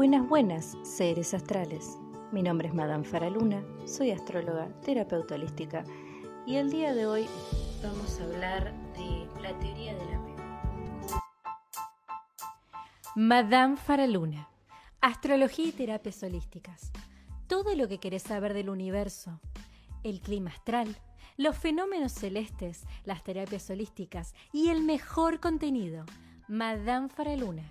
Buenas, buenas, seres astrales. Mi nombre es Madame Faraluna, soy astróloga, terapeuta holística y el día de hoy vamos a hablar de la teoría del apego. Madame Faraluna, astrología y terapias holísticas. Todo lo que querés saber del universo, el clima astral, los fenómenos celestes, las terapias holísticas y el mejor contenido. Madame Faraluna,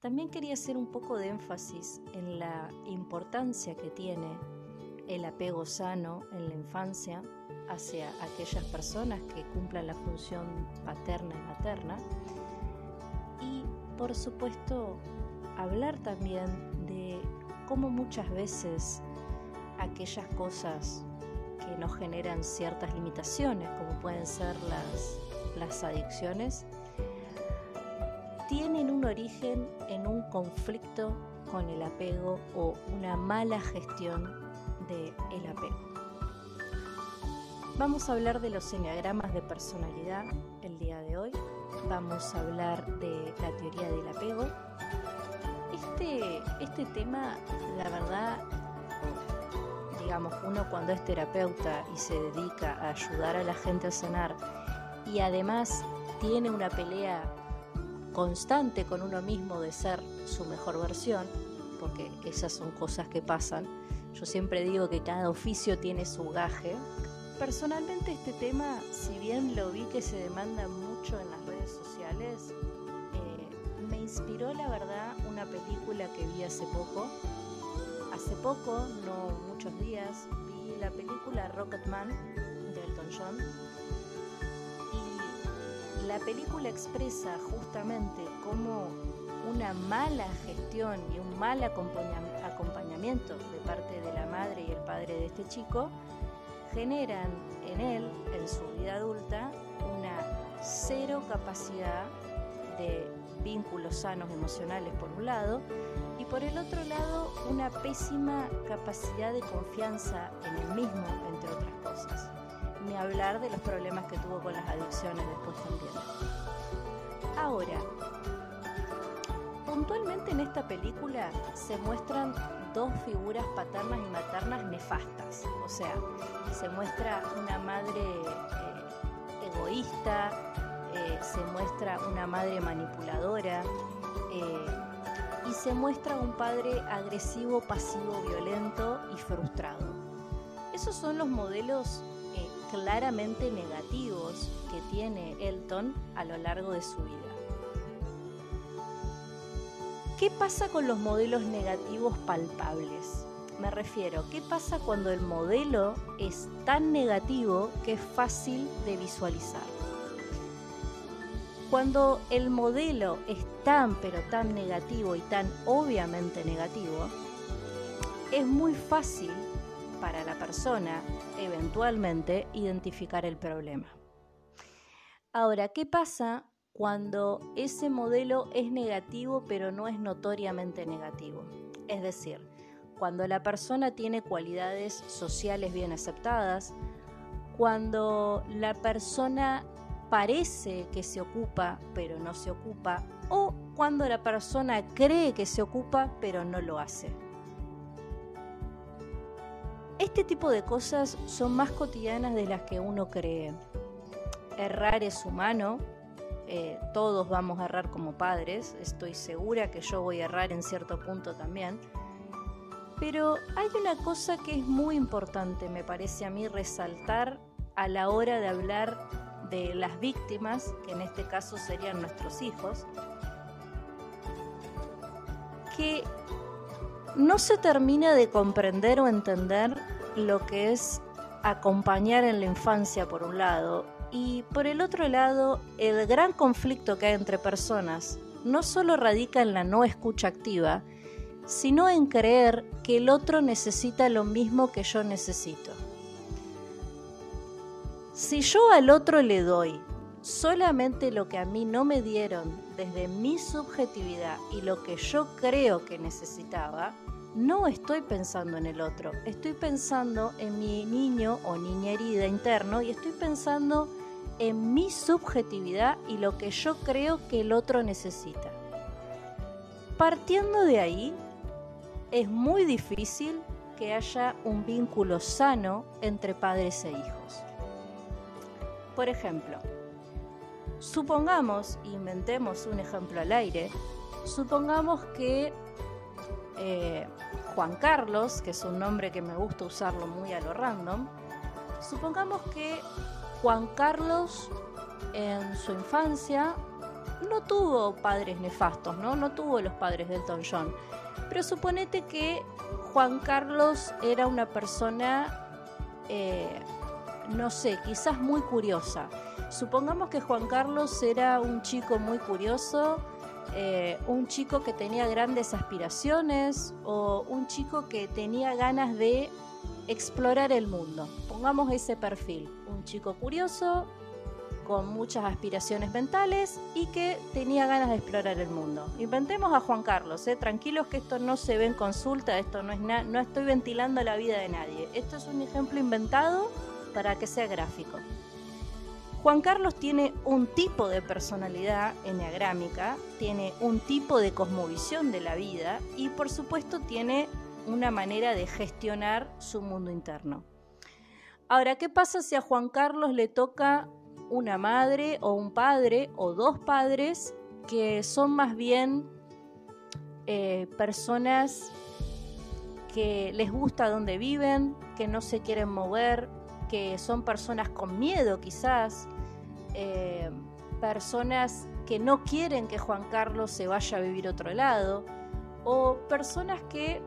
También quería hacer un poco de énfasis en la importancia que tiene el apego sano en la infancia hacia aquellas personas que cumplan la función paterna y materna. Y por supuesto, hablar también de cómo muchas veces aquellas cosas que nos generan ciertas limitaciones, como pueden ser las, las adicciones, tienen un origen en un conflicto con el apego o una mala gestión del el apego. Vamos a hablar de los enneagramas de personalidad el día de hoy. Vamos a hablar de la teoría del apego. Este, este tema, la verdad, digamos, uno cuando es terapeuta y se dedica a ayudar a la gente a sanar y además tiene una pelea constante con uno mismo de ser su mejor versión, porque esas son cosas que pasan. Yo siempre digo que cada oficio tiene su gaje. Personalmente este tema, si bien lo vi que se demanda mucho en las redes sociales, eh, me inspiró la verdad una película que vi hace poco. Hace poco, no muchos días, vi la película Rocketman de Elton John la película expresa justamente cómo una mala gestión y un mal acompañamiento de parte de la madre y el padre de este chico generan en él, en su vida adulta, una cero capacidad de vínculos sanos emocionales por un lado y por el otro lado una pésima capacidad de confianza en él mismo, entre otras cosas ni hablar de los problemas que tuvo con las adicciones después también. Ahora, puntualmente en esta película se muestran dos figuras paternas y maternas nefastas. O sea, se muestra una madre eh, egoísta, eh, se muestra una madre manipuladora eh, y se muestra un padre agresivo, pasivo, violento y frustrado. Esos son los modelos claramente negativos que tiene Elton a lo largo de su vida. ¿Qué pasa con los modelos negativos palpables? Me refiero, ¿qué pasa cuando el modelo es tan negativo que es fácil de visualizar? Cuando el modelo es tan pero tan negativo y tan obviamente negativo, es muy fácil para la persona eventualmente identificar el problema. Ahora, ¿qué pasa cuando ese modelo es negativo pero no es notoriamente negativo? Es decir, cuando la persona tiene cualidades sociales bien aceptadas, cuando la persona parece que se ocupa pero no se ocupa, o cuando la persona cree que se ocupa pero no lo hace. Este tipo de cosas son más cotidianas de las que uno cree. Errar es humano, eh, todos vamos a errar como padres, estoy segura que yo voy a errar en cierto punto también. Pero hay una cosa que es muy importante, me parece a mí, resaltar a la hora de hablar de las víctimas, que en este caso serían nuestros hijos, que no se termina de comprender o entender lo que es acompañar en la infancia por un lado Y por el otro lado, el gran conflicto que hay entre personas no solo radica en la no escucha activa, sino en creer que el otro necesita lo mismo que yo necesito. Si yo al otro le doy solamente lo que a mí no me dieron desde mi subjetividad y lo que yo creo que necesitaba, no estoy pensando en el otro, estoy pensando en mi niño o niña herida interno y estoy pensando en mi subjetividad y lo que yo creo que el otro necesita. Partiendo de ahí, es muy difícil que haya un vínculo sano entre padres e hijos. Por ejemplo, supongamos, inventemos un ejemplo al aire, supongamos que eh, Juan Carlos, que es un nombre que me gusta usarlo muy a lo random, supongamos que Juan Carlos en su infancia no tuvo padres nefastos, ¿no? No tuvo los padres del Elton John. Pero suponete que Juan Carlos era una persona, eh, no sé, quizás muy curiosa. Supongamos que Juan Carlos era un chico muy curioso, eh, un chico que tenía grandes aspiraciones o un chico que tenía ganas de explorar el mundo. Pongamos ese perfil, un chico curioso, con muchas aspiraciones mentales y que tenía ganas de explorar el mundo. Inventemos a Juan Carlos, ¿eh? tranquilos que esto no se ve en consulta, esto no es no estoy ventilando la vida de nadie. Esto es un ejemplo inventado para que sea gráfico. Juan Carlos tiene un tipo de personalidad enneagrámica, tiene un tipo de cosmovisión de la vida y por supuesto tiene una manera de gestionar su mundo interno. Ahora, ¿qué pasa si a Juan Carlos le toca una madre o un padre o dos padres que son más bien eh, personas que les gusta donde viven, que no se quieren mover, que son personas con miedo quizás, eh, personas que no quieren que Juan Carlos se vaya a vivir otro lado, o personas que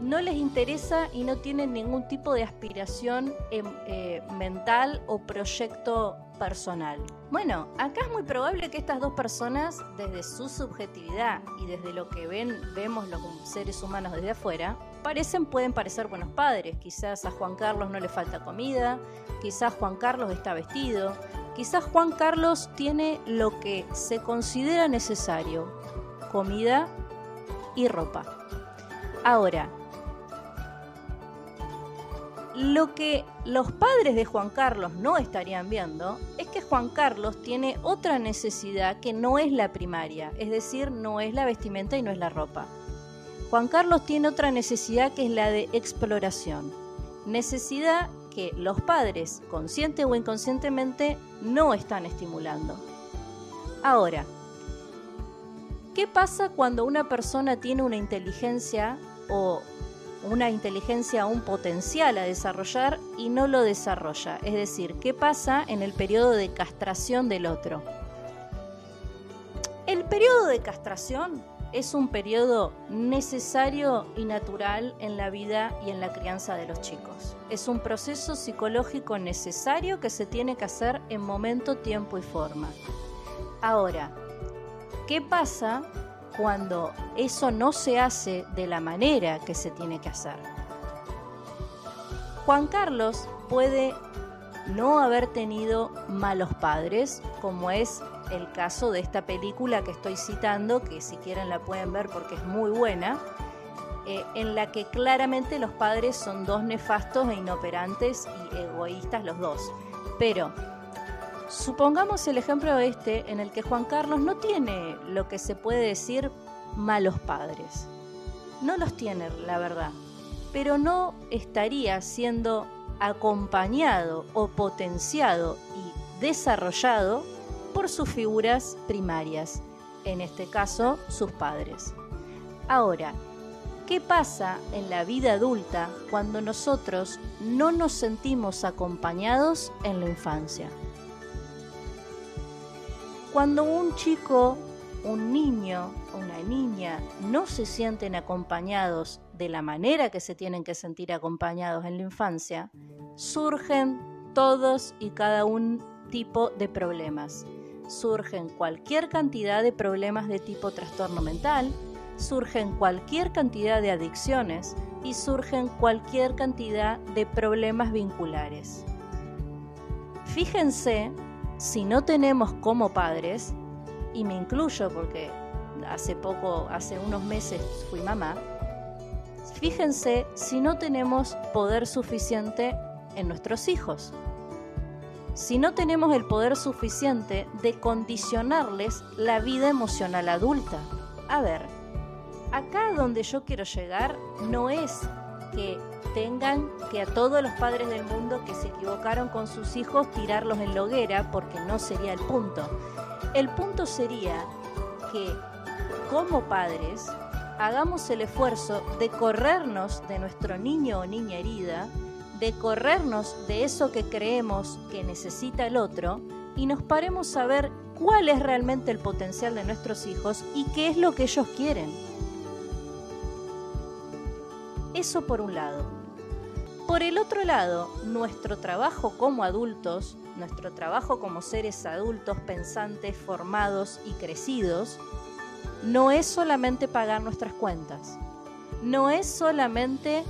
no les interesa y no tienen ningún tipo de aspiración em, eh, mental o proyecto personal. Bueno, acá es muy probable que estas dos personas, desde su subjetividad y desde lo que ven, vemos los seres humanos desde afuera, parecen, pueden parecer buenos padres. Quizás a Juan Carlos no le falta comida, quizás Juan Carlos está vestido, quizás Juan Carlos tiene lo que se considera necesario, comida y ropa. Ahora, lo que los padres de Juan Carlos no estarían viendo es que Juan Carlos tiene otra necesidad que no es la primaria, es decir, no es la vestimenta y no es la ropa. Juan Carlos tiene otra necesidad que es la de exploración. Necesidad que los padres, consciente o inconscientemente, no están estimulando. Ahora, ¿qué pasa cuando una persona tiene una inteligencia o una inteligencia, un potencial a desarrollar y no lo desarrolla. Es decir, ¿qué pasa en el periodo de castración del otro? El periodo de castración es un periodo necesario y natural en la vida y en la crianza de los chicos. Es un proceso psicológico necesario que se tiene que hacer en momento, tiempo y forma. Ahora, ¿qué pasa cuando eso no se hace de la manera que se tiene que hacer. Juan Carlos puede no haber tenido malos padres, como es el caso de esta película que estoy citando, que si quieren la pueden ver porque es muy buena, eh, en la que claramente los padres son dos nefastos e inoperantes y egoístas los dos. Pero Supongamos el ejemplo este en el que Juan Carlos no tiene lo que se puede decir malos padres. No los tiene, la verdad. Pero no estaría siendo acompañado o potenciado y desarrollado por sus figuras primarias, en este caso sus padres. Ahora, ¿qué pasa en la vida adulta cuando nosotros no nos sentimos acompañados en la infancia? Cuando un chico, un niño, una niña no se sienten acompañados de la manera que se tienen que sentir acompañados en la infancia, surgen todos y cada uno tipo de problemas. Surgen cualquier cantidad de problemas de tipo trastorno mental, surgen cualquier cantidad de adicciones y surgen cualquier cantidad de problemas vinculares. Fíjense si no tenemos como padres, y me incluyo porque hace poco, hace unos meses fui mamá, fíjense si no tenemos poder suficiente en nuestros hijos. Si no tenemos el poder suficiente de condicionarles la vida emocional adulta. A ver, acá donde yo quiero llegar no es que tengan que a todos los padres del mundo que se equivocaron con sus hijos tirarlos en la hoguera, porque no sería el punto. El punto sería que como padres hagamos el esfuerzo de corrernos de nuestro niño o niña herida, de corrernos de eso que creemos que necesita el otro y nos paremos a ver cuál es realmente el potencial de nuestros hijos y qué es lo que ellos quieren. Eso por un lado. Por el otro lado, nuestro trabajo como adultos, nuestro trabajo como seres adultos pensantes, formados y crecidos, no es solamente pagar nuestras cuentas, no es solamente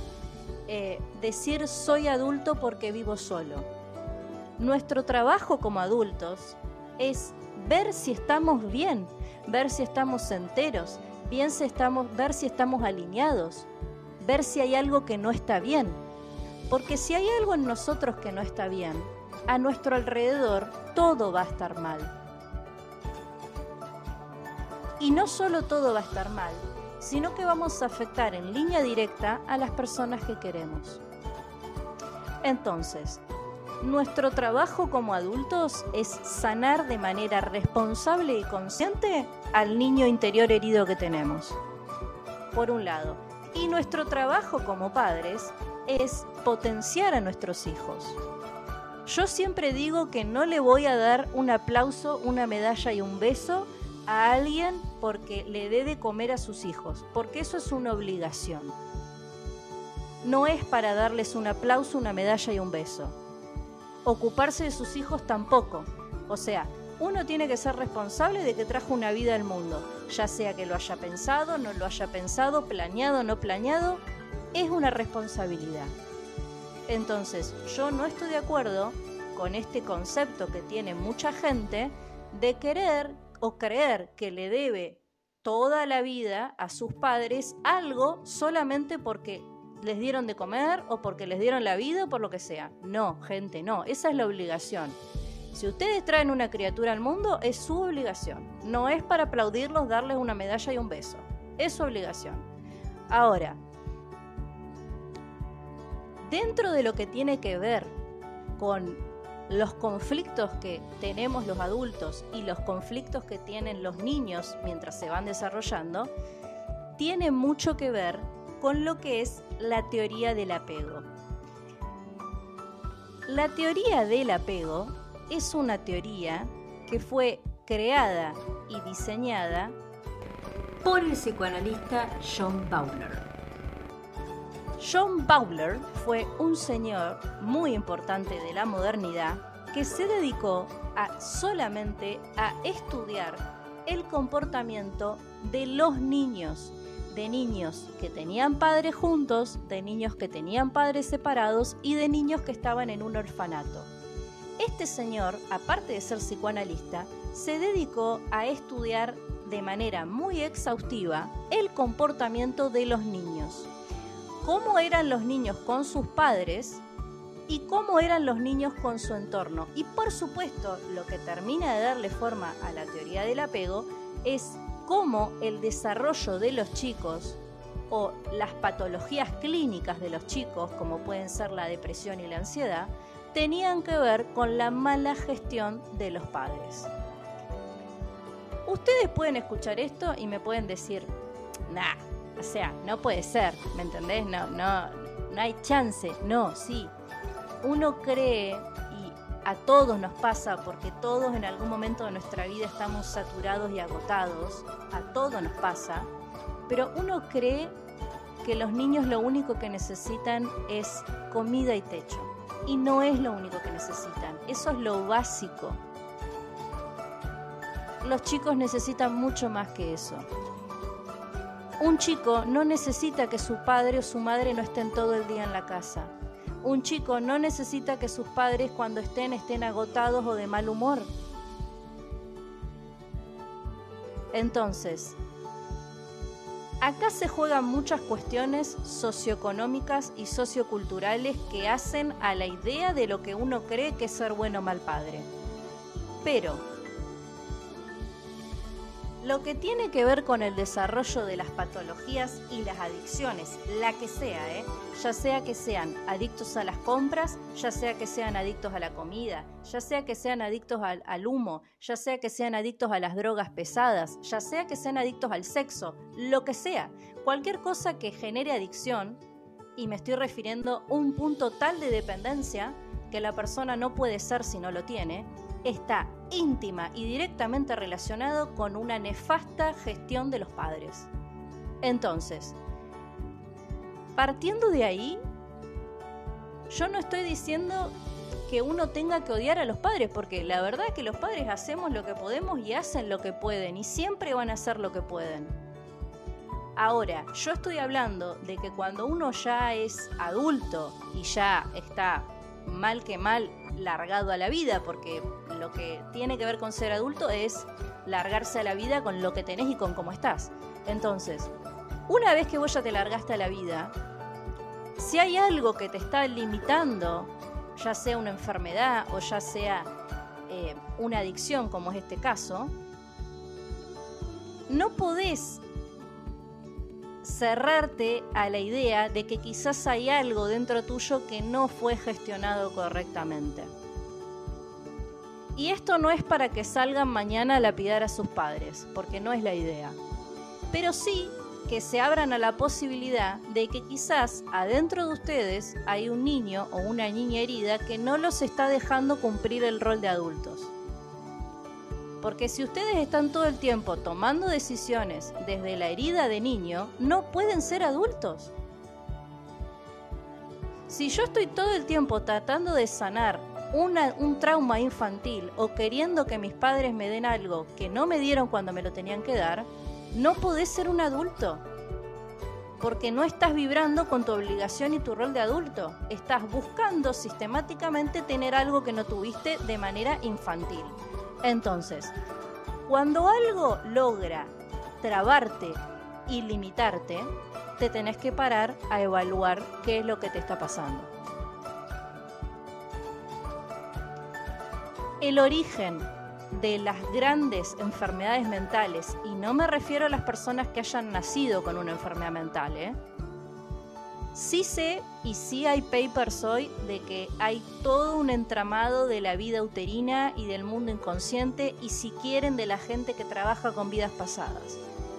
eh, decir soy adulto porque vivo solo. Nuestro trabajo como adultos es ver si estamos bien, ver si estamos enteros, bien estamos, ver si estamos alineados, ver si hay algo que no está bien. Porque si hay algo en nosotros que no está bien, a nuestro alrededor todo va a estar mal. Y no solo todo va a estar mal, sino que vamos a afectar en línea directa a las personas que queremos. Entonces, nuestro trabajo como adultos es sanar de manera responsable y consciente al niño interior herido que tenemos. Por un lado, y nuestro trabajo como padres es potenciar a nuestros hijos. Yo siempre digo que no le voy a dar un aplauso, una medalla y un beso a alguien porque le dé de comer a sus hijos, porque eso es una obligación. No es para darles un aplauso, una medalla y un beso. Ocuparse de sus hijos tampoco. O sea, uno tiene que ser responsable de que trajo una vida al mundo, ya sea que lo haya pensado, no lo haya pensado, planeado, no planeado, es una responsabilidad. Entonces, yo no estoy de acuerdo con este concepto que tiene mucha gente de querer o creer que le debe toda la vida a sus padres algo solamente porque les dieron de comer o porque les dieron la vida o por lo que sea. No, gente, no, esa es la obligación. Si ustedes traen una criatura al mundo, es su obligación. No es para aplaudirlos, darles una medalla y un beso. Es su obligación. Ahora, dentro de lo que tiene que ver con los conflictos que tenemos los adultos y los conflictos que tienen los niños mientras se van desarrollando, tiene mucho que ver con lo que es la teoría del apego. La teoría del apego es una teoría que fue creada y diseñada por el psicoanalista John Bowler. John Bowler fue un señor muy importante de la modernidad que se dedicó a solamente a estudiar el comportamiento de los niños, de niños que tenían padres juntos, de niños que tenían padres separados y de niños que estaban en un orfanato. Este señor, aparte de ser psicoanalista, se dedicó a estudiar de manera muy exhaustiva el comportamiento de los niños cómo eran los niños con sus padres y cómo eran los niños con su entorno. Y por supuesto, lo que termina de darle forma a la teoría del apego es cómo el desarrollo de los chicos o las patologías clínicas de los chicos, como pueden ser la depresión y la ansiedad, tenían que ver con la mala gestión de los padres. Ustedes pueden escuchar esto y me pueden decir, nah, o sea, no puede ser, ¿me entendés? No, no, no hay chance. No, sí. Uno cree, y a todos nos pasa, porque todos en algún momento de nuestra vida estamos saturados y agotados, a todos nos pasa, pero uno cree que los niños lo único que necesitan es comida y techo. Y no es lo único que necesitan. Eso es lo básico. Los chicos necesitan mucho más que eso. Un chico no necesita que su padre o su madre no estén todo el día en la casa. Un chico no necesita que sus padres cuando estén estén agotados o de mal humor. Entonces, acá se juegan muchas cuestiones socioeconómicas y socioculturales que hacen a la idea de lo que uno cree que es ser bueno o mal padre. Pero lo que tiene que ver con el desarrollo de las patologías y las adicciones, la que sea, ¿eh? ya sea que sean adictos a las compras, ya sea que sean adictos a la comida, ya sea que sean adictos al, al humo, ya sea que sean adictos a las drogas pesadas, ya sea que sean adictos al sexo, lo que sea, cualquier cosa que genere adicción, y me estoy refiriendo a un punto tal de dependencia que la persona no puede ser si no lo tiene, está íntima y directamente relacionado con una nefasta gestión de los padres. Entonces, partiendo de ahí, yo no estoy diciendo que uno tenga que odiar a los padres, porque la verdad es que los padres hacemos lo que podemos y hacen lo que pueden, y siempre van a hacer lo que pueden. Ahora, yo estoy hablando de que cuando uno ya es adulto y ya está mal que mal largado a la vida, porque lo que tiene que ver con ser adulto es largarse a la vida con lo que tenés y con cómo estás. Entonces, una vez que vos ya te largaste a la vida, si hay algo que te está limitando, ya sea una enfermedad o ya sea eh, una adicción, como es este caso, no podés cerrarte a la idea de que quizás hay algo dentro tuyo que no fue gestionado correctamente. Y esto no es para que salgan mañana a lapidar a sus padres, porque no es la idea. Pero sí que se abran a la posibilidad de que quizás adentro de ustedes hay un niño o una niña herida que no los está dejando cumplir el rol de adultos. Porque si ustedes están todo el tiempo tomando decisiones desde la herida de niño, no pueden ser adultos. Si yo estoy todo el tiempo tratando de sanar un trauma infantil o queriendo que mis padres me den algo que no me dieron cuando me lo tenían que dar, no podés ser un adulto. Porque no estás vibrando con tu obligación y tu rol de adulto. Estás buscando sistemáticamente tener algo que no tuviste de manera infantil. Entonces, cuando algo logra trabarte y limitarte, te tenés que parar a evaluar qué es lo que te está pasando. El origen de las grandes enfermedades mentales, y no me refiero a las personas que hayan nacido con una enfermedad mental, ¿eh? Sí sé y sí hay papers hoy de que hay todo un entramado de la vida uterina y del mundo inconsciente y si quieren de la gente que trabaja con vidas pasadas.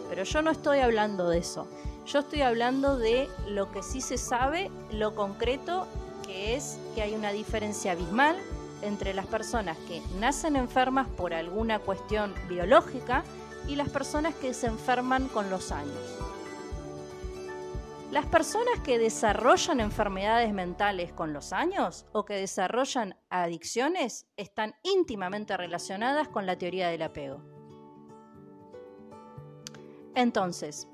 Pero yo no estoy hablando de eso. Yo estoy hablando de lo que sí se sabe, lo concreto, que es que hay una diferencia abismal entre las personas que nacen enfermas por alguna cuestión biológica y las personas que se enferman con los años. Las personas que desarrollan enfermedades mentales con los años o que desarrollan adicciones están íntimamente relacionadas con la teoría del apego. Entonces,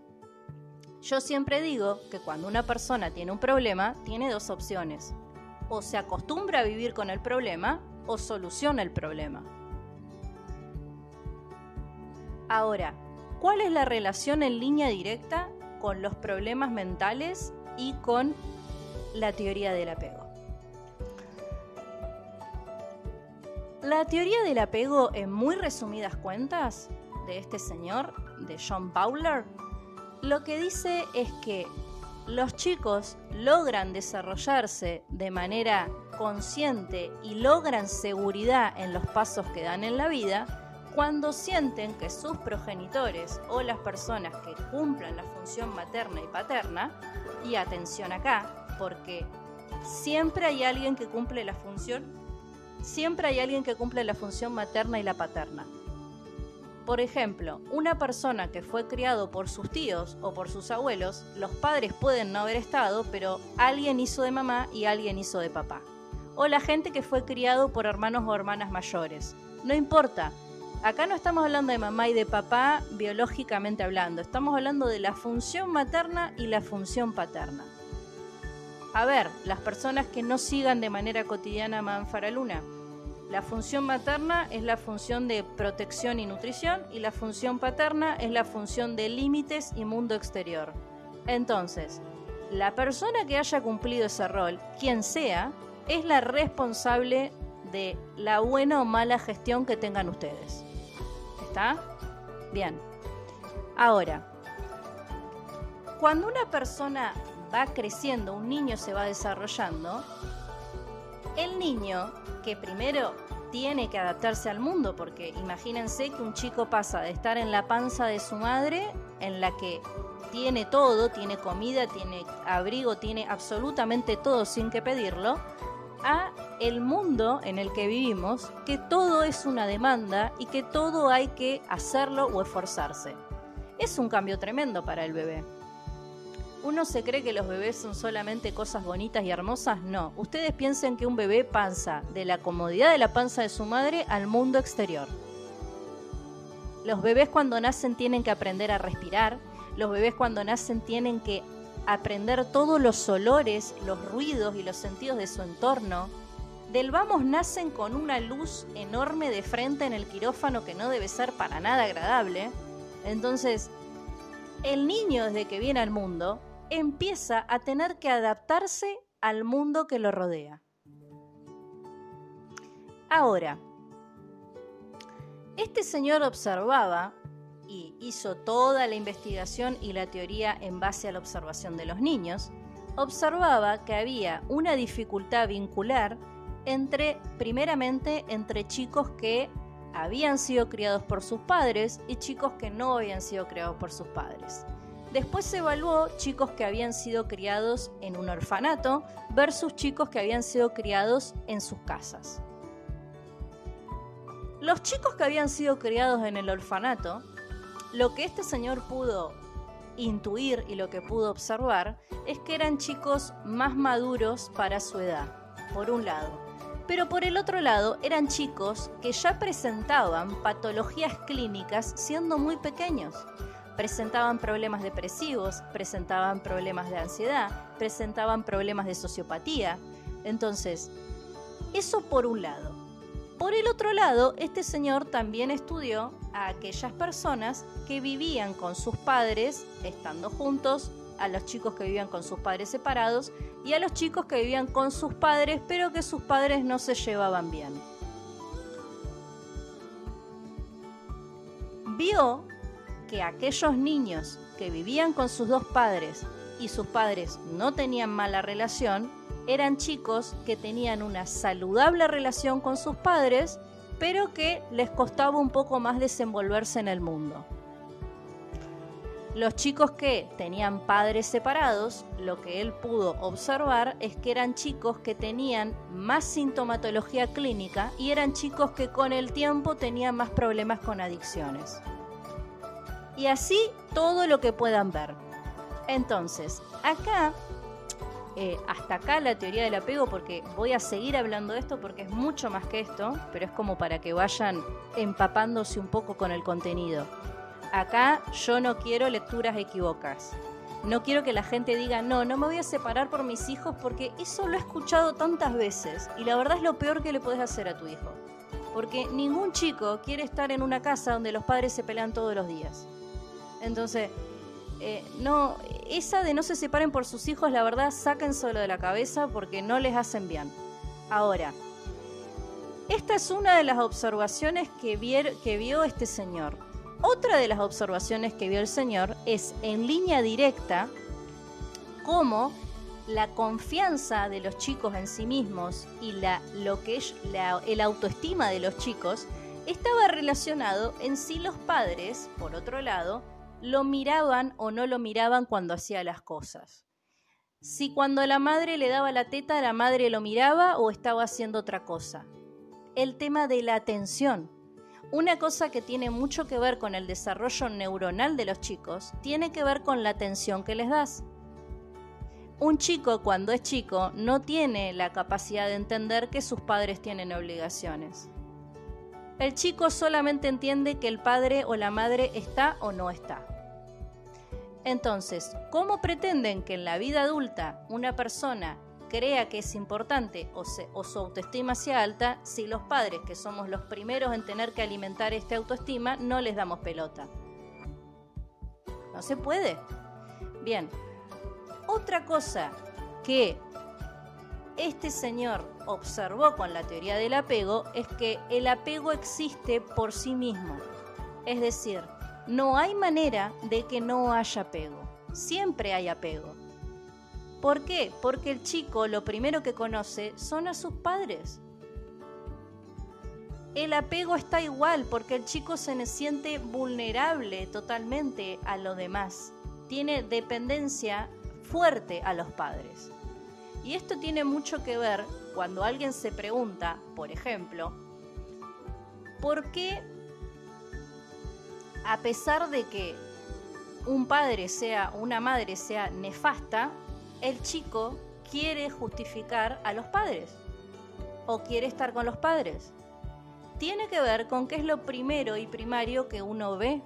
yo siempre digo que cuando una persona tiene un problema, tiene dos opciones. O se acostumbra a vivir con el problema o soluciona el problema. Ahora, ¿cuál es la relación en línea directa con los problemas mentales y con la teoría del apego. La teoría del apego, en muy resumidas cuentas, de este señor, de John Bowler, lo que dice es que los chicos logran desarrollarse de manera consciente y logran seguridad en los pasos que dan en la vida cuando sienten que sus progenitores o las personas que cumplan la función materna y paterna, y atención acá, porque siempre hay alguien que cumple la función, siempre hay alguien que cumple la función materna y la paterna. Por ejemplo, una persona que fue criado por sus tíos o por sus abuelos, los padres pueden no haber estado, pero alguien hizo de mamá y alguien hizo de papá. o la gente que fue criado por hermanos o hermanas mayores. No importa. Acá no estamos hablando de mamá y de papá biológicamente hablando, estamos hablando de la función materna y la función paterna. A ver, las personas que no sigan de manera cotidiana Manfaraluna. La función materna es la función de protección y nutrición y la función paterna es la función de límites y mundo exterior. Entonces, la persona que haya cumplido ese rol, quien sea, es la responsable de la buena o mala gestión que tengan ustedes. ¿Está? Bien. Ahora, cuando una persona va creciendo, un niño se va desarrollando, el niño que primero tiene que adaptarse al mundo, porque imagínense que un chico pasa de estar en la panza de su madre, en la que tiene todo, tiene comida, tiene abrigo, tiene absolutamente todo sin que pedirlo, a el mundo en el que vivimos, que todo es una demanda y que todo hay que hacerlo o esforzarse. Es un cambio tremendo para el bebé. ¿Uno se cree que los bebés son solamente cosas bonitas y hermosas? No. Ustedes piensen que un bebé panza de la comodidad de la panza de su madre al mundo exterior. Los bebés cuando nacen tienen que aprender a respirar. Los bebés cuando nacen tienen que aprender todos los olores, los ruidos y los sentidos de su entorno. Del vamos nacen con una luz enorme de frente en el quirófano que no debe ser para nada agradable. Entonces, el niño desde que viene al mundo empieza a tener que adaptarse al mundo que lo rodea. Ahora, este señor observaba y hizo toda la investigación y la teoría en base a la observación de los niños, observaba que había una dificultad vincular entre, primeramente, entre chicos que habían sido criados por sus padres y chicos que no habían sido criados por sus padres. Después se evaluó chicos que habían sido criados en un orfanato versus chicos que habían sido criados en sus casas. Los chicos que habían sido criados en el orfanato lo que este señor pudo intuir y lo que pudo observar es que eran chicos más maduros para su edad, por un lado. Pero por el otro lado eran chicos que ya presentaban patologías clínicas siendo muy pequeños. Presentaban problemas depresivos, presentaban problemas de ansiedad, presentaban problemas de sociopatía. Entonces, eso por un lado. Por el otro lado, este señor también estudió a aquellas personas que vivían con sus padres estando juntos, a los chicos que vivían con sus padres separados y a los chicos que vivían con sus padres pero que sus padres no se llevaban bien. Vio que aquellos niños que vivían con sus dos padres y sus padres no tenían mala relación, eran chicos que tenían una saludable relación con sus padres, pero que les costaba un poco más desenvolverse en el mundo. Los chicos que tenían padres separados, lo que él pudo observar es que eran chicos que tenían más sintomatología clínica y eran chicos que con el tiempo tenían más problemas con adicciones. Y así todo lo que puedan ver. Entonces, acá eh, hasta acá la teoría del apego porque voy a seguir hablando de esto porque es mucho más que esto, pero es como para que vayan empapándose un poco con el contenido. Acá yo no quiero lecturas equivocas. No quiero que la gente diga, no, no me voy a separar por mis hijos porque eso lo he escuchado tantas veces y la verdad es lo peor que le puedes hacer a tu hijo. Porque ningún chico quiere estar en una casa donde los padres se pelean todos los días. Entonces, eh, no, esa de no se separen por sus hijos, la verdad, solo de la cabeza porque no les hacen bien. Ahora, esta es una de las observaciones que, que vio este señor. Otra de las observaciones que vio el señor es en línea directa cómo la confianza de los chicos en sí mismos y la, lo que es la, el autoestima de los chicos estaba relacionado en sí los padres, por otro lado, lo miraban o no lo miraban cuando hacía las cosas. Si cuando la madre le daba la teta, la madre lo miraba o estaba haciendo otra cosa. El tema de la atención. Una cosa que tiene mucho que ver con el desarrollo neuronal de los chicos tiene que ver con la atención que les das. Un chico cuando es chico no tiene la capacidad de entender que sus padres tienen obligaciones. El chico solamente entiende que el padre o la madre está o no está. Entonces, ¿cómo pretenden que en la vida adulta una persona crea que es importante o, su autoestima sea alta si los padres, que somos los primeros en tener que alimentar esta autoestima, no les damos pelota? No se puede. Bien, otra cosa que este señor observó con la teoría del apego es que el apego existe por sí mismo. Es decir, no hay manera de que no haya apego. Siempre hay apego. ¿Por qué? Porque el chico lo primero que conoce son a sus padres. El apego está igual porque el chico se siente vulnerable totalmente a lo demás. Tiene dependencia fuerte a los padres. Y esto tiene mucho que ver cuando alguien se pregunta, por ejemplo, ¿por qué a pesar de que un padre sea, una madre sea nefasta, el chico quiere justificar a los padres o quiere estar con los padres. Tiene que ver con qué es lo primero y primario que uno ve.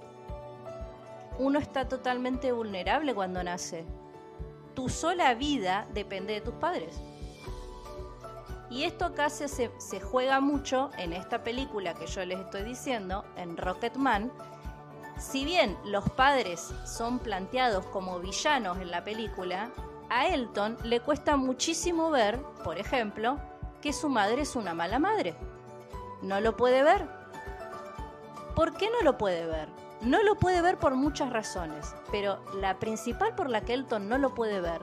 Uno está totalmente vulnerable cuando nace. Tu sola vida depende de tus padres. Y esto acá se, se juega mucho en esta película que yo les estoy diciendo, en Rocketman, si bien los padres son planteados como villanos en la película, a Elton le cuesta muchísimo ver, por ejemplo, que su madre es una mala madre. No lo puede ver. ¿Por qué no lo puede ver? No lo puede ver por muchas razones, pero la principal por la que Elton no lo puede ver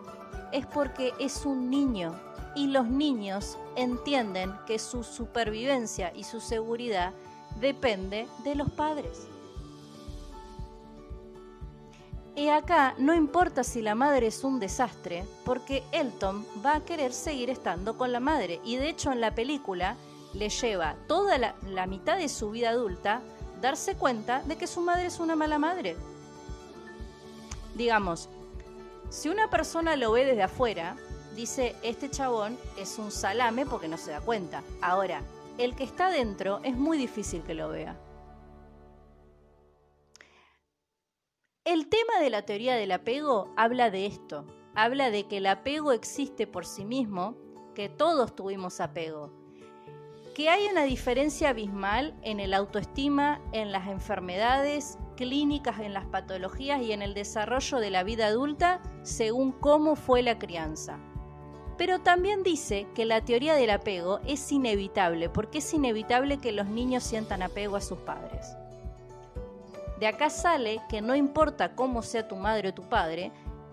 es porque es un niño y los niños entienden que su supervivencia y su seguridad depende de los padres. Y acá no importa si la madre es un desastre, porque Elton va a querer seguir estando con la madre. Y de hecho en la película le lleva toda la, mitad de su vida adulta darse cuenta de que su madre es una mala madre. Digamos, si una persona lo ve desde afuera, dice, este chabón es un salame porque no se da cuenta. Ahora, el que está dentro es muy difícil que lo vea. El tema de la teoría del apego habla de esto, habla de que el apego existe por sí mismo, que todos tuvimos apego, que hay una diferencia abismal en el autoestima, en las enfermedades clínicas, en las patologías y en el desarrollo de la vida adulta según cómo fue la crianza. Pero también dice que la teoría del apego es inevitable, porque es inevitable que los niños sientan apego a sus padres. De acá sale que no importa cómo sea tu madre o tu padre,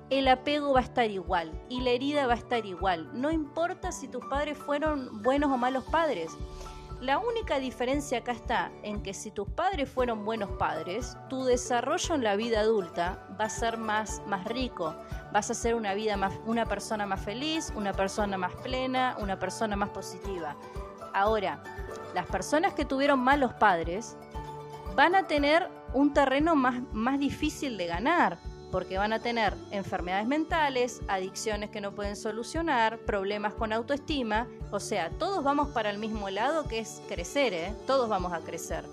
el apego va a estar igual y la herida va a estar igual. No importa si tus padres fueron buenos o malos padres. La única diferencia acá está en que si tus padres fueron buenos padres, tu desarrollo en la vida adulta va a ser más, más rico. Vas a ser una vida más, una persona más feliz, una persona más plena, una persona más positiva. Ahora, las personas que tuvieron malos padres van a tener un terreno más, más difícil de ganar, porque van a tener enfermedades mentales, adicciones que no pueden solucionar, problemas con autoestima, o sea, todos vamos para el mismo lado que es crecer, ¿eh? todos vamos a crecer.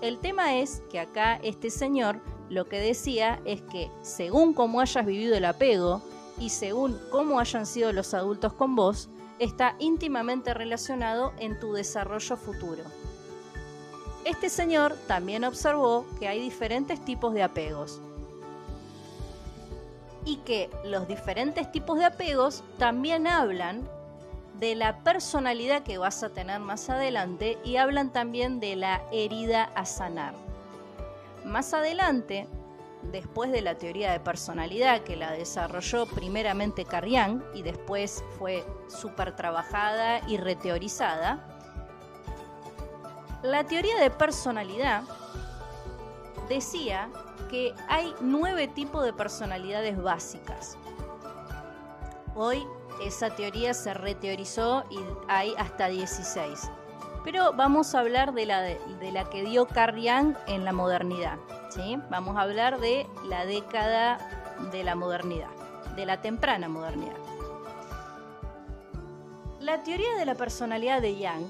El tema es que acá este señor lo que decía es que según cómo hayas vivido el apego y según cómo hayan sido los adultos con vos, está íntimamente relacionado en tu desarrollo futuro. Este señor también observó que hay diferentes tipos de apegos y que los diferentes tipos de apegos también hablan de la personalidad que vas a tener más adelante y hablan también de la herida a sanar. Más adelante, después de la teoría de personalidad que la desarrolló primeramente Carrián y después fue súper trabajada y reteorizada, la teoría de personalidad decía que hay nueve tipos de personalidades básicas. Hoy esa teoría se reteorizó y hay hasta 16. Pero vamos a hablar de la, de, la que dio Carl en la modernidad. ¿sí? Vamos a hablar de la década de la modernidad, de la temprana modernidad. la teoría de la personalidad de Yang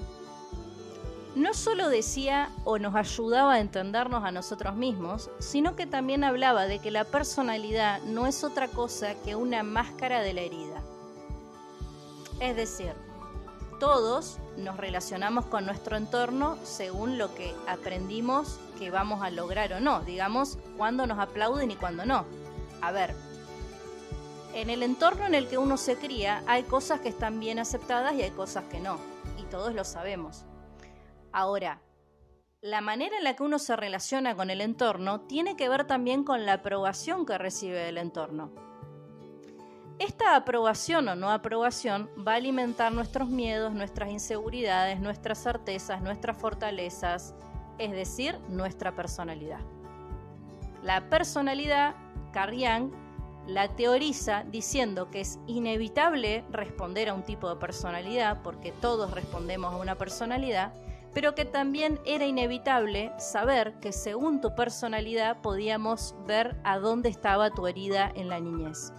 no solo decía o nos ayudaba a entendernos a nosotros mismos, sino que también hablaba de que la personalidad no es otra cosa que una máscara de la herida. Es decir, todos nos relacionamos con nuestro entorno según lo que aprendimos que vamos a lograr o no, digamos, cuando nos aplauden y cuando no. A ver, en el entorno en el que uno se cría hay cosas que están bien aceptadas y hay cosas que no, y todos lo sabemos. Ahora, la manera en la que uno se relaciona con el entorno tiene que ver también con la aprobación que recibe del entorno. Esta aprobación o no aprobación va a alimentar nuestros miedos, nuestras inseguridades, nuestras certezas, nuestras fortalezas, es decir, nuestra personalidad. La personalidad, Carrián, la teoriza diciendo que es inevitable responder a un tipo de personalidad, porque todos respondemos a una personalidad, pero que también era inevitable saber que según tu personalidad podíamos ver a dónde estaba tu herida en la niñez.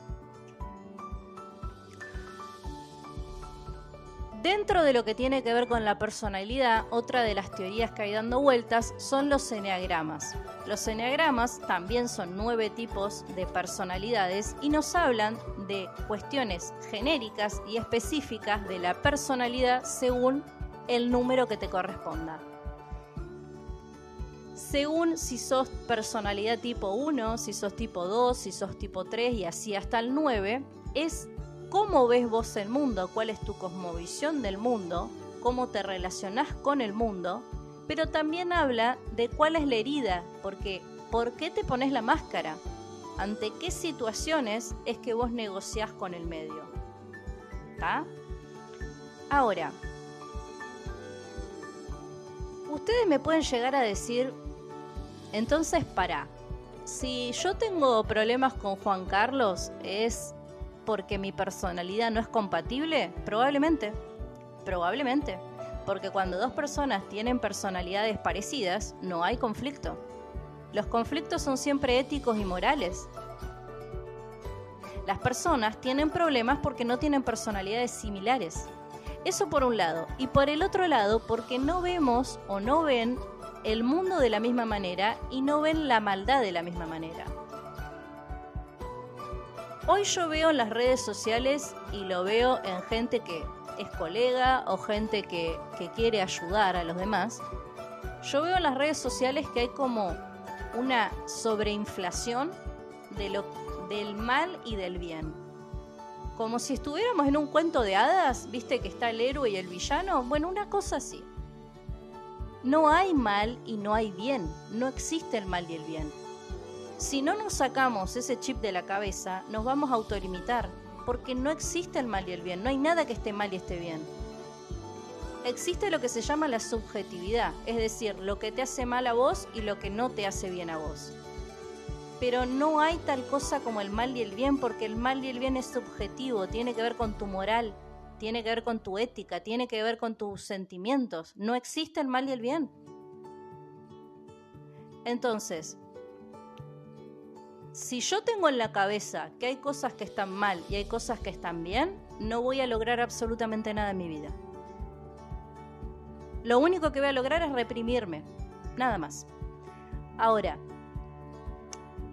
Dentro de lo que tiene que ver con la personalidad, otra de las teorías que hay dando vueltas son los eneagramas. Los eneagramas también son nueve tipos de personalidades y nos hablan de cuestiones genéricas y específicas de la personalidad según el número que te corresponda. Según si sos personalidad tipo 1, si sos tipo 2, si sos tipo 3 y así hasta el 9, es cómo ves vos el mundo, cuál es tu cosmovisión del mundo, cómo te relacionás con el mundo, pero también habla de cuál es la herida, porque ¿por qué te pones la máscara? ¿Ante qué situaciones es que vos negociás con el medio? ¿Está? Ahora, ustedes me pueden llegar a decir, entonces para, si yo tengo problemas con Juan Carlos, es porque mi personalidad no es compatible? Probablemente, probablemente. Porque cuando dos personas tienen personalidades parecidas, no hay conflicto. Los conflictos son siempre éticos y morales. Las personas tienen problemas porque no tienen personalidades similares. Eso por un lado. Y por el otro lado, porque no vemos o no ven el mundo de la misma manera y no ven la maldad de la misma manera. Hoy yo veo en las redes sociales y lo veo en gente que es colega o gente que, quiere ayudar a los demás. Yo veo en las redes sociales que hay como una sobreinflación de lo, del mal y del bien. Como si estuviéramos en un cuento de hadas, viste que está el héroe y el villano. Bueno, una cosa así. No hay mal y no hay bien. No existe el mal y el bien. Si no nos sacamos ese chip de la cabeza, nos vamos a autolimitar, porque no existe el mal y el bien, no hay nada que esté mal y esté bien. Existe lo que se llama la subjetividad, es decir, lo que te hace mal a vos y lo que no te hace bien a vos. Pero no hay tal cosa como el mal y el bien, porque el mal y el bien es subjetivo, tiene que ver con tu moral, tiene que ver con tu ética, tiene que ver con tus sentimientos. No existe el mal y el bien. Entonces, si yo tengo en la cabeza que hay cosas que están mal y hay cosas que están bien, no voy a lograr absolutamente nada en mi vida. Lo único que voy a lograr es reprimirme, nada más. Ahora,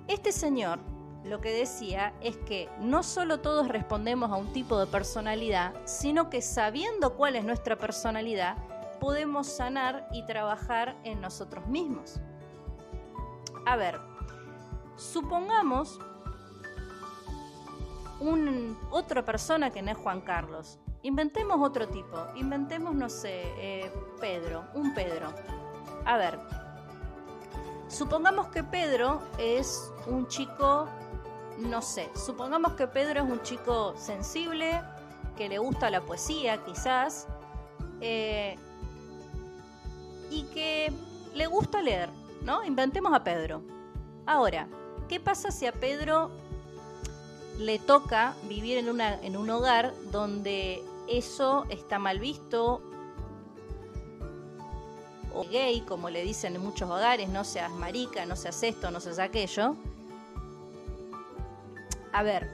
este señor lo que decía es que no solo todos respondemos a un tipo de personalidad, sino que sabiendo cuál es nuestra personalidad, podemos sanar y trabajar en nosotros mismos. A ver, Supongamos un, otra persona que no es Juan Carlos. Inventemos otro tipo. Inventemos, no sé, eh, Pedro, un Pedro. A ver, supongamos que Pedro es un chico, no sé, supongamos que Pedro es un chico sensible, que le gusta la poesía quizás, eh, y que le gusta leer, ¿no? Inventemos a Pedro. Ahora, ¿Qué pasa si a Pedro le toca vivir en, una, en un hogar donde eso está mal visto o gay, como le dicen en muchos hogares, no seas marica, no seas esto, no seas aquello? A ver,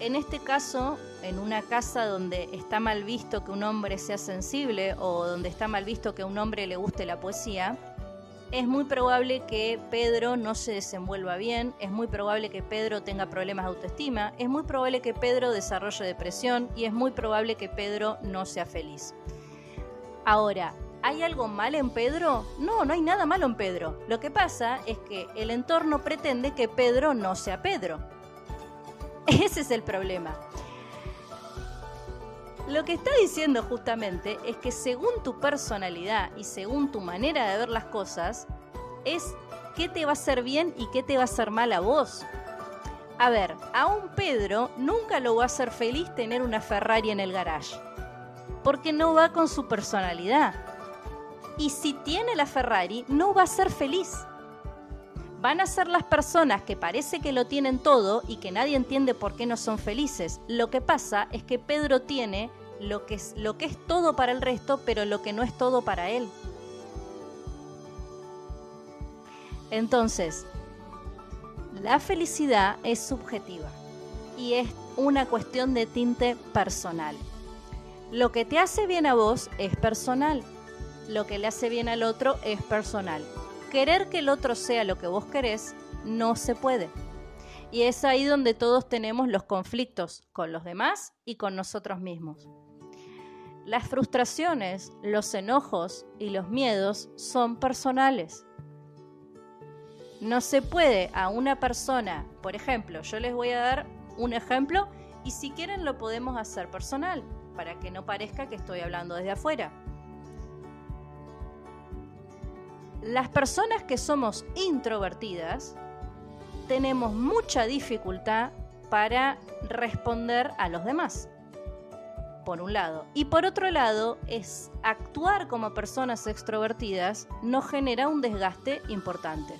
en este caso en una casa donde está mal visto que un hombre sea sensible o donde está mal visto que a un hombre le guste la poesía, es muy probable que Pedro no se desenvuelva bien, es muy probable que Pedro tenga problemas de autoestima, es muy probable que Pedro desarrolle depresión y es muy probable que Pedro no sea feliz. Ahora, ¿hay algo mal en Pedro? No, no hay nada malo en Pedro. Lo que pasa es que el entorno pretende que Pedro no sea Pedro. Ese es el problema. Lo que está diciendo justamente es que según tu personalidad y según tu manera de ver las cosas, es qué te va a hacer bien y qué te va a hacer mal a vos. A ver, a un Pedro nunca lo va a hacer feliz tener una Ferrari en el garage, porque no va con su personalidad. Y si tiene la Ferrari, no va a ser feliz. Van a ser las personas que parece que lo tienen todo y que nadie entiende por qué no son felices. Lo que pasa es que Pedro tiene lo que es, lo que es todo para el resto, pero lo que no es todo para él. Entonces, la felicidad es subjetiva y es una cuestión de tinte personal. Lo que te hace bien a vos es personal, lo que le hace bien al otro es personal. Querer que el otro sea lo que vos querés no se puede. Y es ahí donde todos tenemos los conflictos con los demás y con nosotros mismos. Las frustraciones, los enojos y los miedos son personales. No se puede a una persona, por ejemplo, yo les voy a dar un ejemplo y si quieren lo podemos hacer personal, para que no parezca que estoy hablando desde afuera. Las personas que somos introvertidas tenemos mucha dificultad para responder a los demás por un lado. Y por otro lado, es actuar como personas extrovertidas nos genera un desgaste importante.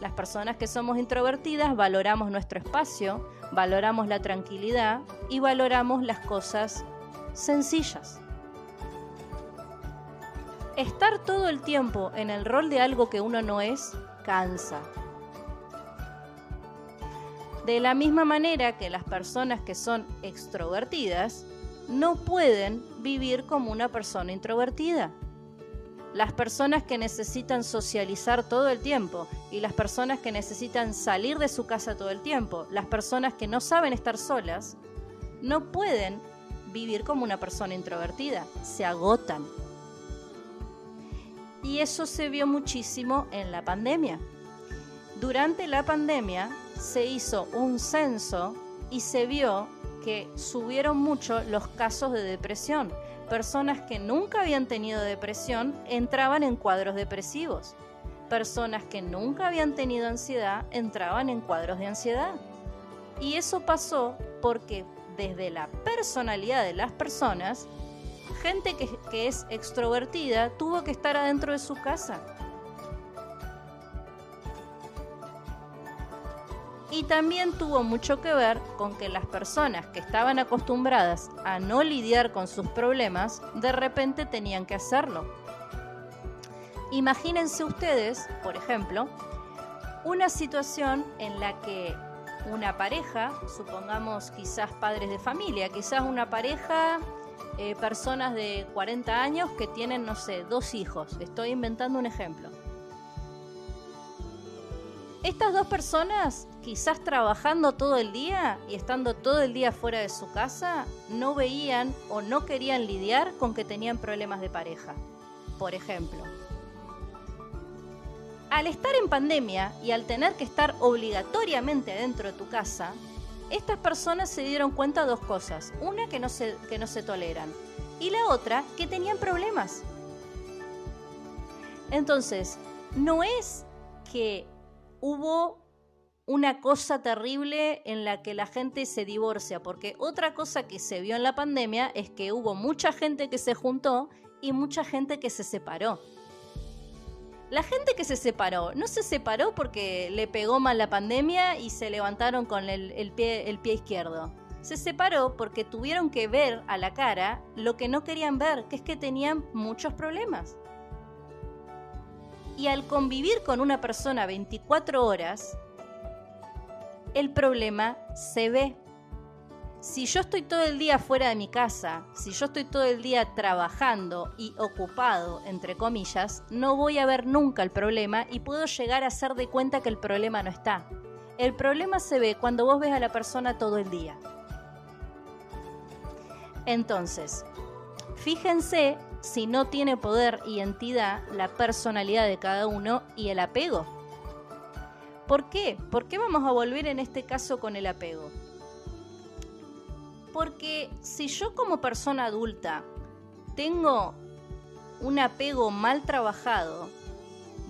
Las personas que somos introvertidas valoramos nuestro espacio, valoramos la tranquilidad y valoramos las cosas sencillas. Estar todo el tiempo en el rol de algo que uno no es cansa. De la misma manera que las personas que son extrovertidas no pueden vivir como una persona introvertida. Las personas que necesitan socializar todo el tiempo y las personas que necesitan salir de su casa todo el tiempo, las personas que no saben estar solas, no pueden vivir como una persona introvertida, se agotan. Y eso se vio muchísimo en la pandemia. Durante la pandemia se hizo un censo y se vio que subieron mucho los casos de depresión. Personas que nunca habían tenido depresión entraban en cuadros depresivos. Personas que nunca habían tenido ansiedad entraban en cuadros de ansiedad. Y eso pasó porque desde la personalidad de las personas, gente que, es extrovertida tuvo que estar adentro de su casa y también tuvo mucho que ver con que las personas que estaban acostumbradas a no lidiar con sus problemas, de repente tenían que hacerlo. Imagínense ustedes, por ejemplo, una situación en la que una pareja, supongamos quizás padres de familia, quizás una pareja, eh, personas de 40 años que tienen, no sé, dos hijos, estoy inventando un ejemplo estas dos personas, quizás trabajando todo el día y estando todo el día fuera de su casa, no veían o no querían lidiar con que tenían problemas de pareja. Por ejemplo, al estar en pandemia y al tener que estar obligatoriamente dentro de tu casa, estas personas se dieron cuenta de dos cosas. Una, que no se, que no se toleran. Y la otra, que tenían problemas. Entonces, no es que hubo una cosa terrible en la que la gente se divorcia, porque otra cosa que se vio en la pandemia es que hubo mucha gente que se juntó y mucha gente que se separó. La gente que se separó no se separó porque le pegó mal la pandemia y se levantaron con el, pie, el pie izquierdo. Se separó porque tuvieron que ver a la cara lo que no querían ver, que es que tenían muchos problemas y al convivir con una persona 24 horas, el problema se ve. Si yo estoy todo el día fuera de mi casa, si yo estoy todo el día trabajando y ocupado, entre comillas, no voy a ver nunca el problema y puedo llegar a hacer de cuenta que el problema no está. El problema se ve cuando vos ves a la persona todo el día. Entonces, fíjense si no tiene poder y entidad la personalidad de cada uno y el apego. ¿Por qué? ¿Por qué vamos a volver en este caso con el apego? Porque si yo como persona adulta tengo un apego mal trabajado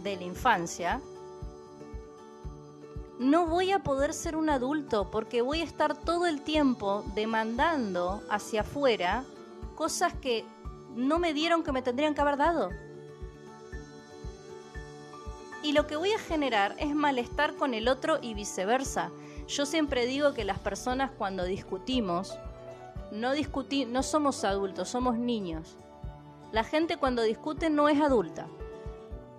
de la infancia, no voy a poder ser un adulto porque voy a estar todo el tiempo demandando hacia afuera cosas que no me dieron que me tendrían que haber dado. Y lo que voy a generar es malestar con el otro y viceversa. Yo siempre digo que las personas cuando discutimos, no, discutí, no somos adultos, somos niños. La gente cuando discute no es adulta.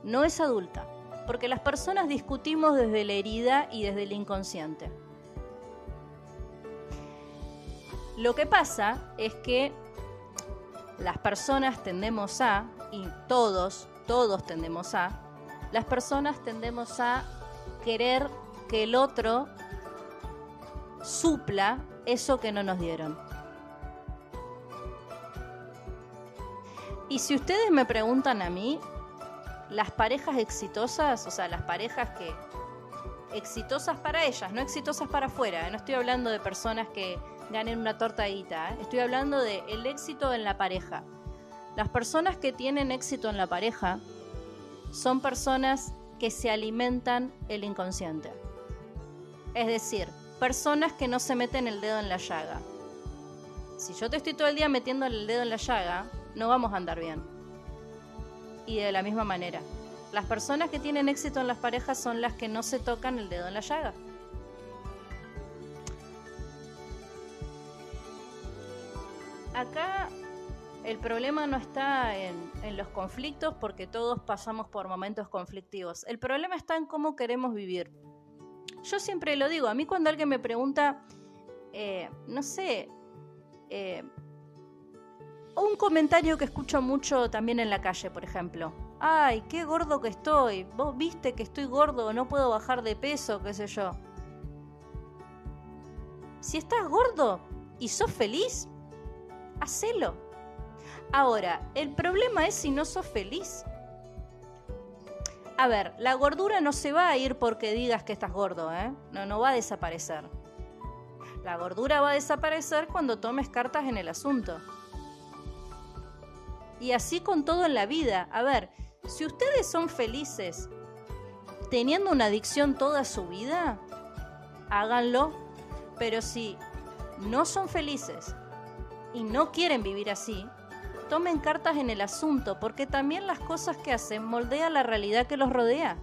No es adulta. Porque las personas discutimos desde la herida y desde el inconsciente. Lo que pasa es que las personas tendemos a, y todos, todos tendemos a, las personas tendemos a querer que el otro supla eso que no nos dieron. Y si ustedes me preguntan a mí, las parejas exitosas, o sea, las parejas que exitosas para ellas, no exitosas para afuera, ¿eh? no estoy hablando de personas que ganen una tortadita, ¿eh? estoy hablando de el éxito en la pareja. Las personas que tienen éxito en la pareja son personas que se alimentan el inconsciente. Es decir, personas que no se meten el dedo en la llaga. Si yo te estoy todo el día metiendo el dedo en la llaga, no vamos a andar bien. Y de la misma manera, las personas que tienen éxito en las parejas son las que no se tocan el dedo en la llaga. El problema no está en, los conflictos porque todos pasamos por momentos conflictivos. El problema está en cómo queremos vivir. Yo siempre lo digo, a mí cuando alguien me pregunta, eh, no sé, eh, un comentario que escucho mucho también en la calle, por ejemplo. Ay, qué gordo que estoy. Vos viste que estoy gordo, no puedo bajar de peso, qué sé yo. Si estás gordo y sos feliz, hacelo. Ahora, el problema es si no sos feliz. A ver, la gordura no se va a ir porque digas que estás gordo, ¿eh? No, no va a desaparecer. La gordura va a desaparecer cuando tomes cartas en el asunto. Y así con todo en la vida. A ver, si ustedes son felices teniendo una adicción toda su vida, háganlo. Pero si no son felices y no quieren vivir así, tomen cartas en el asunto, porque también las cosas que hacen moldean la realidad que los rodea.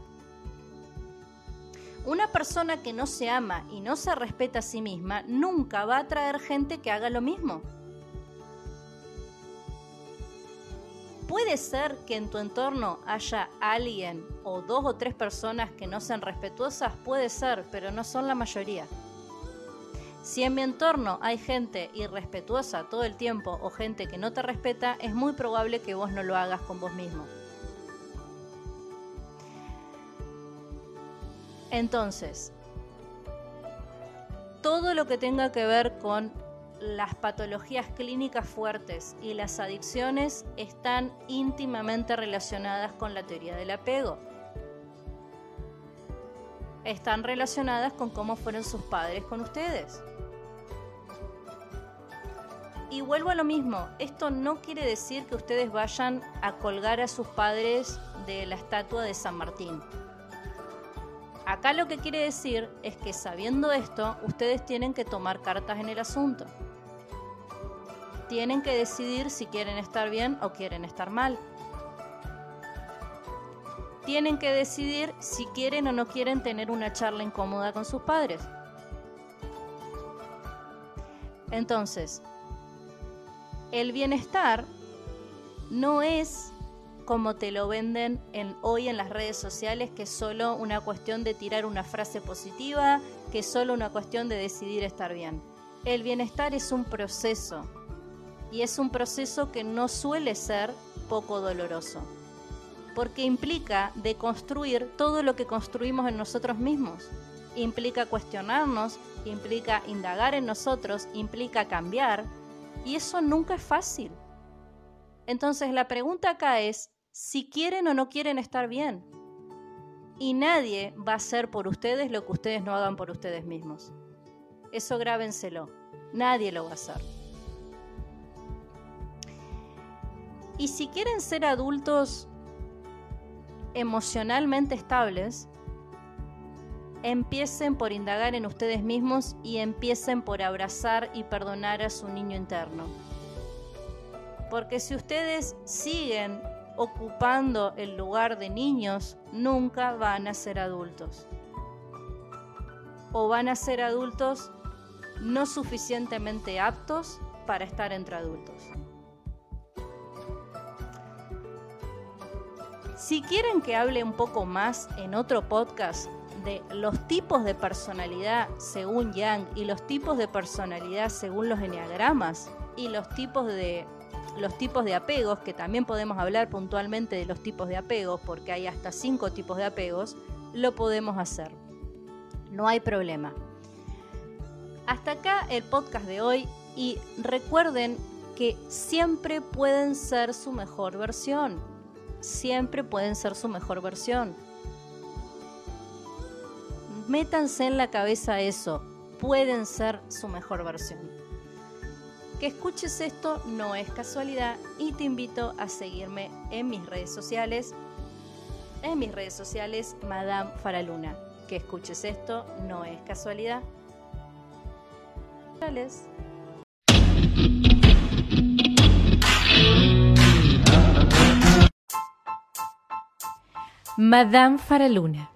Una persona que no se ama y no se respeta a sí misma nunca va a atraer gente que haga lo mismo. Puede ser que en tu entorno haya alguien o dos o tres personas que no sean respetuosas, puede ser, pero no son la mayoría. Si en mi entorno hay gente irrespetuosa todo el tiempo o gente que no te respeta, es muy probable que vos no lo hagas con vos mismo. Entonces, todo lo que tenga que ver con las patologías clínicas fuertes y las adicciones están íntimamente relacionadas con la teoría del apego. Están relacionadas con cómo fueron sus padres con ustedes. Y vuelvo a lo mismo, esto no quiere decir que ustedes vayan a colgar a sus padres de la estatua de San Martín. Acá lo que quiere decir es que sabiendo esto, ustedes tienen que tomar cartas en el asunto. Tienen que decidir si quieren estar bien o quieren estar mal. Tienen que decidir si quieren o no quieren tener una charla incómoda con sus padres. Entonces, el bienestar no es como te lo venden en, hoy en las redes sociales, que es solo una cuestión de tirar una frase positiva, que es solo una cuestión de decidir estar bien. el bienestar es un proceso y es un proceso que no suele ser poco doloroso, porque implica deconstruir todo lo que construimos en nosotros mismos. Implica cuestionarnos, implica indagar en nosotros, implica cambiar, y eso nunca es fácil. Entonces la pregunta acá es si quieren o no quieren estar bien. Y nadie va a hacer por ustedes lo que ustedes no hagan por ustedes mismos. Eso grábenselo. Nadie lo va a hacer. Y si quieren ser adultos emocionalmente estables, empiecen por indagar en ustedes mismos y empiecen por abrazar y perdonar a su niño interno. Porque si ustedes siguen ocupando el lugar de niños, nunca van a ser adultos. O van a ser adultos no suficientemente aptos para estar entre adultos. Si quieren que hable un poco más en otro podcast de los tipos de personalidad según Yang y los tipos de personalidad según los enneagramas y los tipos de los tipos de apegos, que también podemos hablar puntualmente de los tipos de apegos, porque hay hasta cinco tipos de apegos, lo podemos hacer. No hay problema. Hasta acá el podcast de hoy y recuerden que siempre pueden ser su mejor versión siempre pueden ser su mejor versión. Métanse en la cabeza eso, pueden ser su mejor versión. Que escuches esto no es casualidad y te invito a seguirme en mis redes sociales. En mis redes sociales, Madame Faraluna. Que escuches esto no es casualidad. Madame Faraluna.